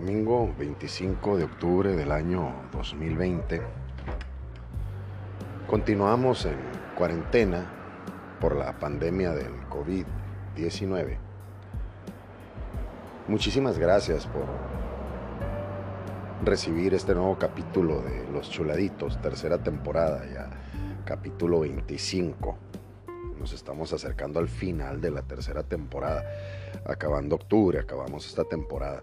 domingo 25 de octubre del año 2020. Continuamos en cuarentena por la pandemia del COVID-19. Muchísimas gracias por recibir este nuevo capítulo de Los Chuladitos, tercera temporada ya, capítulo 25. Nos estamos acercando al final de la tercera temporada, acabando octubre, acabamos esta temporada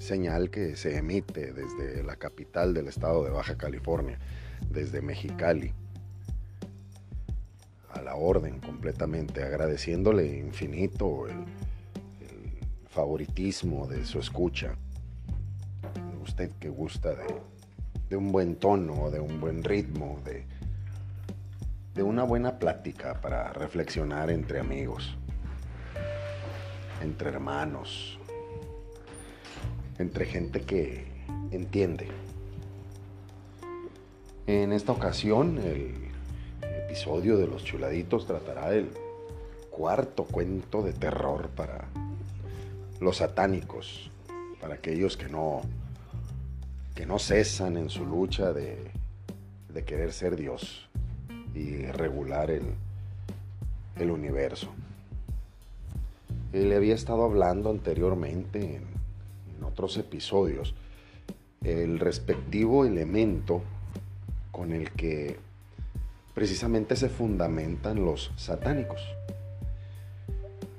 señal que se emite desde la capital del estado de Baja California, desde Mexicali, a la orden completamente, agradeciéndole infinito el, favoritismo de su escucha. Usted que gusta de, un buen tono, de un buen ritmo, de, de una buena plática para reflexionar entre amigos, entre hermanos, entre gente que entiende. En esta ocasión, el episodio de los chuladitos tratará del cuarto cuento de terror para los satánicos, para aquellos que no, que no cesan en su lucha de, de querer ser Dios y regular el, el universo. Él le había estado hablando anteriormente en en otros episodios el respectivo elemento con el que precisamente se fundamentan los satánicos.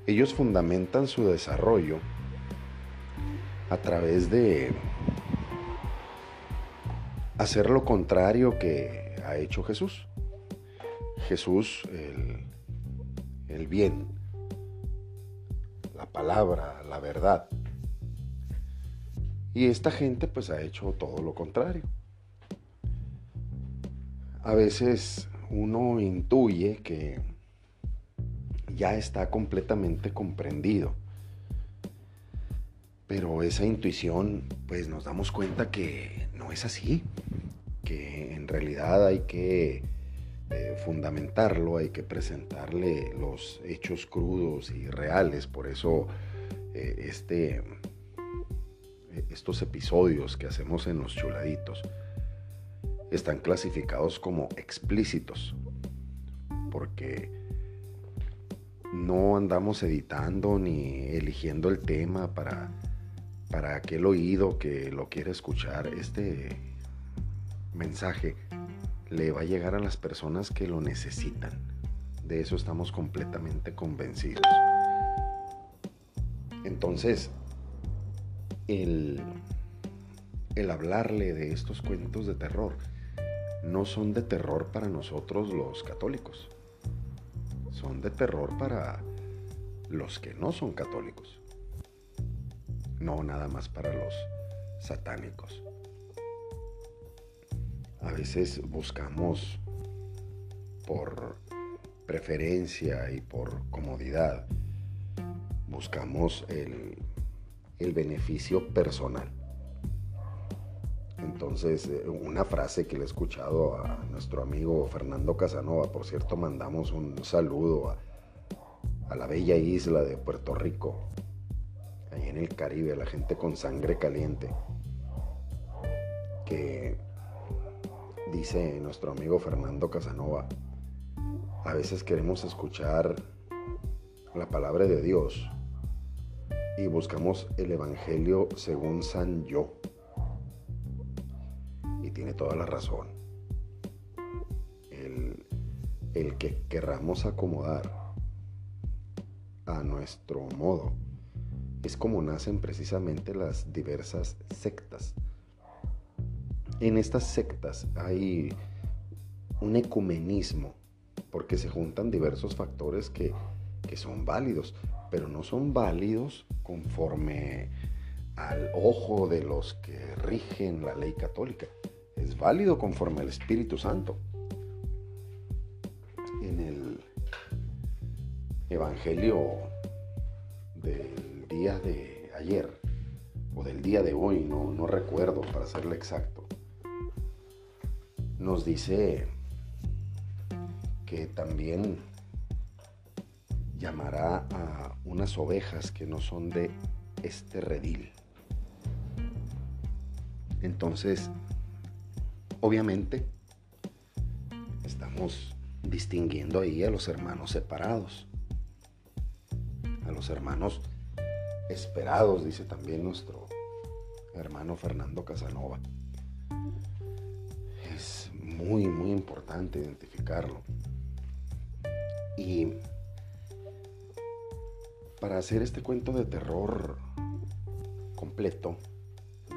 Ellos fundamentan su desarrollo a través de hacer lo contrario que ha hecho Jesús. Jesús, el, el bien, la palabra, la verdad, y esta gente pues ha hecho todo lo contrario. A veces uno intuye que ya está completamente comprendido. Pero esa intuición, pues nos damos cuenta que no es así, que en realidad hay que eh, fundamentarlo, hay que presentarle los hechos crudos y reales. Por eso eh, este estos episodios que hacemos en los chuladitos están clasificados como explícitos, porque no andamos editando ni eligiendo el tema para, para aquel oído que lo quiere escuchar. Este mensaje le va a llegar a las personas que lo necesitan. De eso estamos completamente convencidos. Entonces, el, hablarle de estos cuentos de terror. No son de terror para nosotros los católicos, son de terror para los que no son católicos, no nada más para los satánicos. A veces buscamos por preferencia y por comodidad, buscamos el el beneficio personal. Entonces, eh, una frase que le he escuchado a nuestro amigo Fernando Casanova, por cierto, mandamos un saludo a, la bella isla de Puerto Rico, ahí en el Caribe, la gente con sangre caliente, que dice nuestro amigo Fernando Casanova, a veces queremos escuchar la palabra de Dios, y buscamos el Evangelio según San Yo. Y tiene toda la razón. El, el que querramos acomodar a nuestro modo es como nacen precisamente las diversas sectas. En estas sectas hay un ecumenismo porque se juntan diversos factores que, que son válidos pero no son válidos conforme al ojo de los que rigen la ley católica. Es válido conforme al Espíritu Santo. En el Evangelio del día de ayer o del día de hoy, no, no recuerdo para serle exacto, nos dice que también llamará a unas ovejas que no son de este redil. Entonces, obviamente, estamos distinguiendo ahí a los hermanos separados, a los hermanos esperados, dice también nuestro hermano Fernando Casanova. Es muy, muy importante identificarlo. Y para hacer este cuento de terror completo,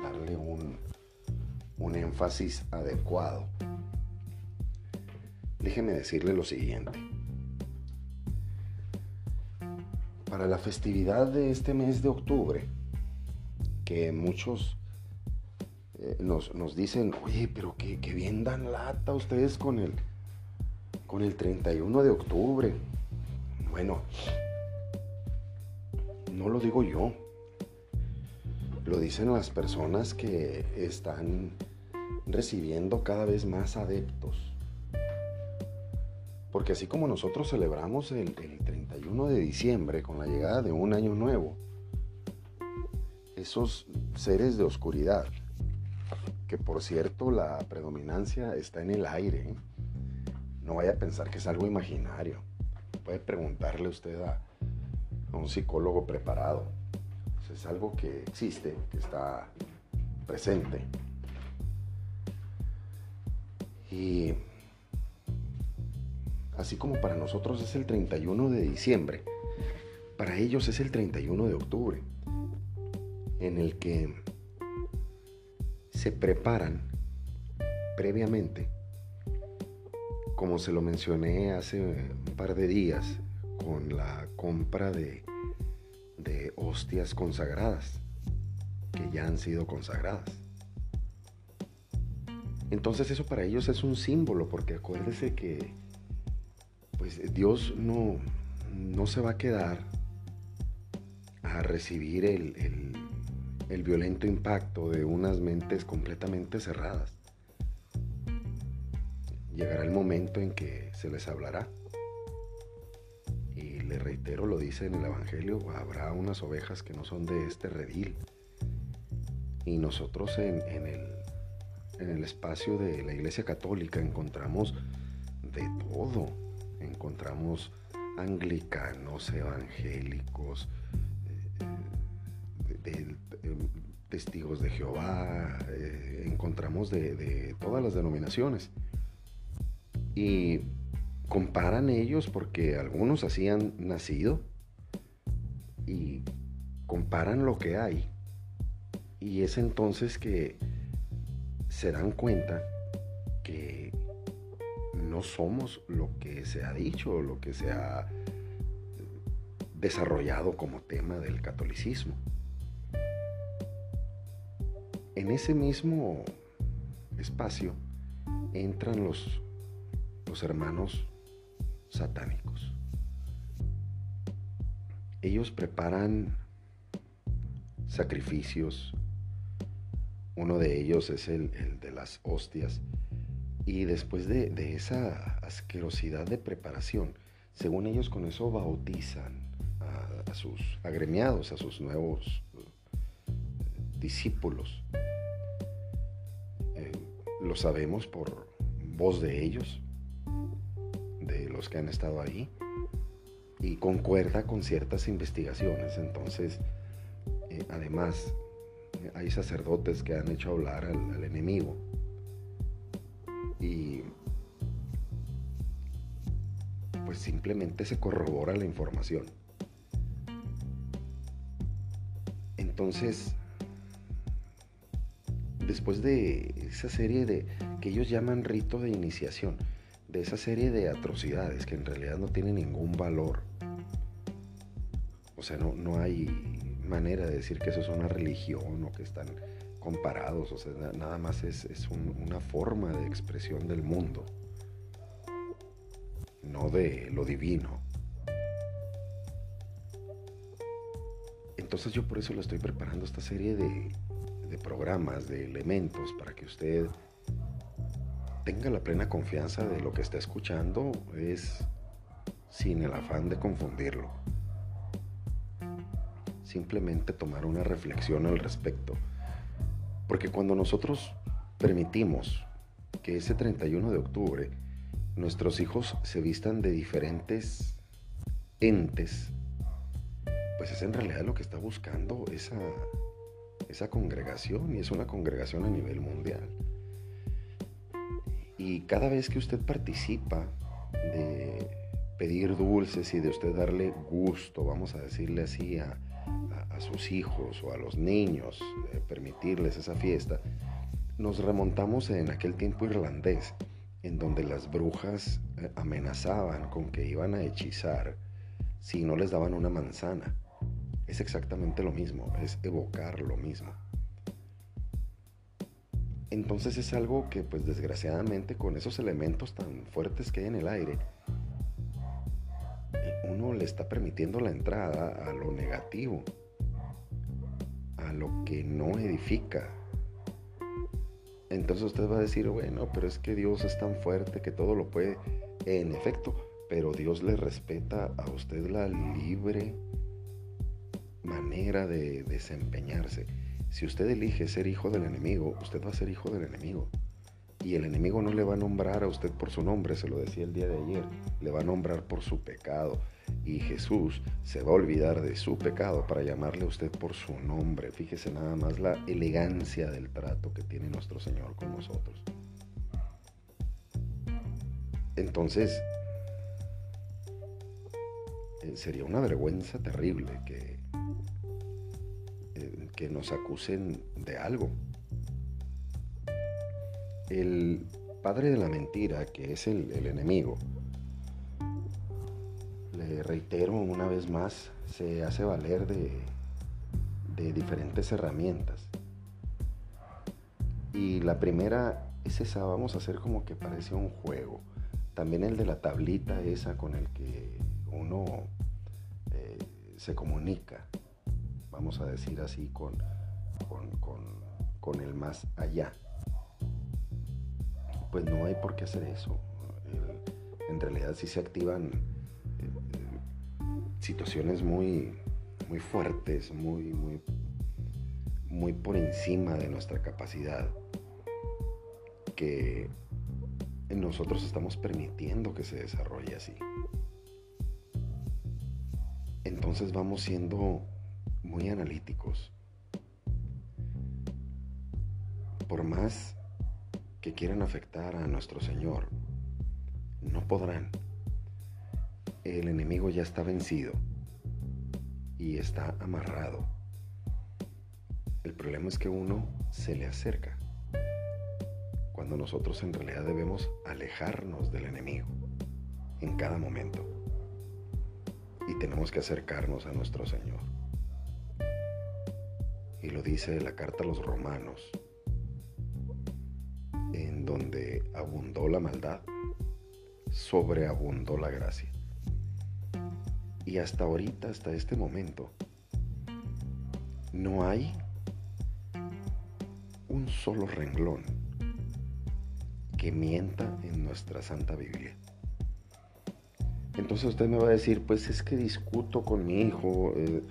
darle un, un énfasis adecuado, déjeme decirle lo siguiente. Para la festividad de este mes de octubre, que muchos eh, nos, dicen, oye, pero que, bien dan lata ustedes con el, con el 31 de octubre. Bueno, no lo digo yo, lo dicen las personas que están recibiendo cada vez más adeptos. Porque así como nosotros celebramos el, el 31 de diciembre con la llegada de un año nuevo, esos seres de oscuridad, que por cierto la predominancia está en el aire, ¿eh? no vaya a pensar que es algo imaginario. Puede preguntarle usted a, un psicólogo preparado. es algo que existe, que está presente. Y así como para nosotros es el 31 de diciembre, para ellos es el 31 de octubre en el que se preparan previamente, como se lo mencioné hace un par de días, con la compra de, de hostias consagradas, que ya han sido consagradas. Entonces eso para ellos es un símbolo, porque acuérdese que pues Dios no, no se va a quedar a recibir el, el violento impacto de unas mentes completamente cerradas. Llegará el momento en que se les hablará. Reitero, lo dice en el Evangelio, habrá unas ovejas que no son de este redil. Y nosotros en, el, en el espacio de la Iglesia Católica encontramos de todo. Encontramos anglicanos, evangélicos, de, testigos de Jehová, eh, encontramos de, todas las denominaciones. Y comparan ellos porque algunos así han nacido y comparan lo que hay. Y es entonces que se dan cuenta que no somos lo que se ha dicho, lo que se ha desarrollado como tema del catolicismo en ese mismo espacio entran los, los hermanos satánicos. Ellos preparan sacrificios. Uno de ellos es el, de las hostias. Y después de, esa asquerosidad de preparación, según ellos con eso bautizan a sus agremiados, a sus nuevos discípulos. Eh, lo sabemos por voz de ellos, que han estado ahí, y concuerda con ciertas investigaciones. Entonces, eh, además, hay sacerdotes que han hecho hablar al enemigo. Y pues simplemente se corrobora la información. Entonces, después de esa serie de que ellos llaman rito de iniciación, de esa serie de atrocidades que en realidad no tienen ningún valor. O sea, no, no hay manera de decir que eso es una religión o que están comparados, o sea, nada más es, una forma de expresión del mundo, no de lo divino. Entonces yo por eso le estoy preparando esta serie de de programas, de elementos, para que usted tenga la plena confianza de lo que está escuchando, es sin el afán de confundirlo, simplemente tomar una reflexión al respecto. Porque cuando nosotros permitimos que ese 31 de octubre nuestros hijos se vistan de diferentes entes, pues es en realidad lo que está buscando esa, esa congregación y es una congregación a nivel mundial. Y cada vez que usted participa de pedir dulces y de usted darle gusto, vamos a decirle así, a, sus hijos o a los niños, eh, permitirles esa fiesta, nos remontamos en aquel tiempo irlandés, en donde las brujas eh, amenazaban con que iban a hechizar si no les daban una manzana. Es exactamente lo mismo, es evocar lo mismo. Entonces es algo que pues desgraciadamente con esos elementos tan fuertes que hay en el aire, uno le está permitiendo la entrada a lo negativo, a lo que no edifica, entonces usted va a decir, bueno, pero es que Dios es tan fuerte que todo lo puede. En efecto, pero Dios le respeta a usted la libre manera de desempeñarse. Si usted elige ser hijo del enemigo, usted va a ser hijo del enemigo. Y el enemigo no le va a nombrar a usted por su nombre, se lo decía el día de ayer, le va a nombrar por su pecado y Jesús se va a olvidar de su pecado para llamarle a usted por su nombre. Fíjese nada más la elegancia del trato que tiene nuestro Señor con nosotros. Entonces, eh, sería una vergüenza terrible que, que nos acusen de algo. El padre de la mentira, que es el, enemigo, reitero una vez más, se hace valer de, de diferentes herramientas. Y la primera es esa, vamos a hacer como que parece un juego. También el de la tablita esa con el que uno eh, se comunica, vamos a decir así, con, con, el más allá. Pues no hay por qué hacer eso. en realidad si se activan situaciones muy, muy fuertes, muy, muy, muy por encima de nuestra capacidad, que nosotros estamos permitiendo que se desarrolle así. Entonces vamos siendo muy analíticos. Por más que quieran afectar a nuestro Señor, no podrán el enemigo ya está vencido y está amarrado. El problema es que uno se le acerca, cuando nosotros en realidad debemos alejarnos del enemigo en cada momento y tenemos que acercarnos a nuestro Señor. Y lo dice la carta a los romanos, en donde abundó la maldad, sobreabundó la gracia. Y hasta ahorita, hasta este momento, no hay un solo renglón que mienta en nuestra Santa Biblia. Entonces usted me va a decir, pues es que discuto con mi hijo, eh,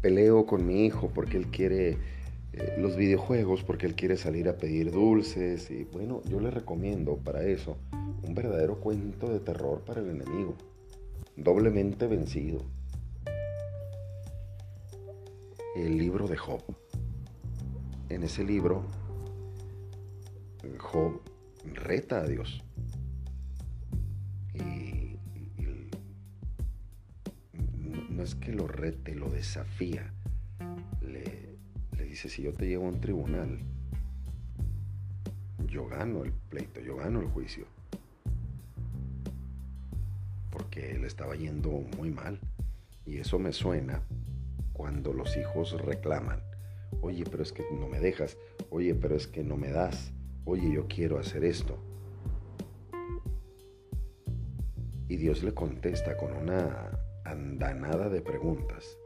peleo con mi hijo porque él quiere eh, los videojuegos, porque él quiere salir a pedir dulces. Y bueno, yo le recomiendo para eso un verdadero cuento de terror para el enemigo doblemente vencido. El libro de Job. En ese libro, Job reta a Dios. Y, es que lo rete, lo desafía. Le, le dice, si yo te llevo a un tribunal, yo gano el pleito, yo gano el juicio porque le estaba yendo muy mal. Y eso me suena cuando los hijos reclaman, oye, pero es que no me dejas, oye, pero es que no me das, oye, yo quiero hacer esto. Y Dios le contesta con una andanada de preguntas.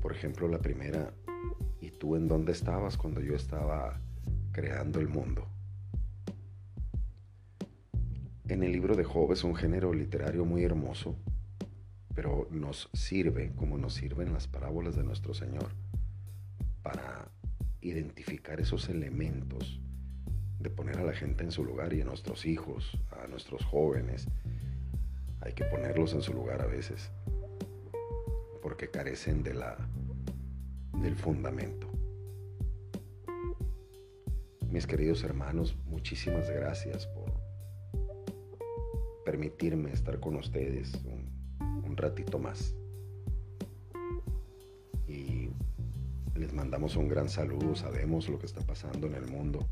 Por ejemplo, la primera, ¿y tú en dónde estabas cuando yo estaba creando el mundo? En el libro de Job es un género literario muy hermoso, pero nos sirve, como nos sirven las parábolas de nuestro Señor, para identificar esos elementos de poner a la gente en su lugar y a nuestros hijos, a nuestros jóvenes. Hay que ponerlos en su lugar a veces, porque carecen de la, del fundamento. Mis queridos hermanos, muchísimas gracias por permitirme estar con ustedes ratito más. Y les mandamos un gran saludo, sabemos lo que está pasando en el mundo,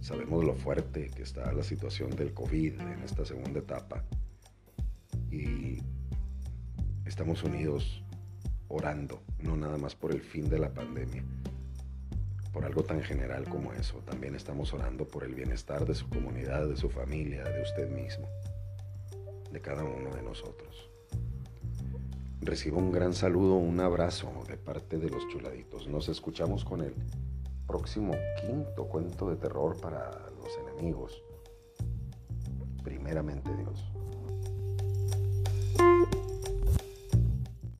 sabemos lo fuerte que está la situación del COVID en esta segunda etapa estamos unidos orando, no nada más por el fin de la pandemia, por algo tan general como eso, también estamos orando por el bienestar de su comunidad, de su familia, de usted mismo, de cada uno de nosotros. Recibo un gran saludo, un abrazo de parte de los chuladitos. Nos escuchamos con el próximo quinto cuento de terror para los enemigos. Primeramente Dios.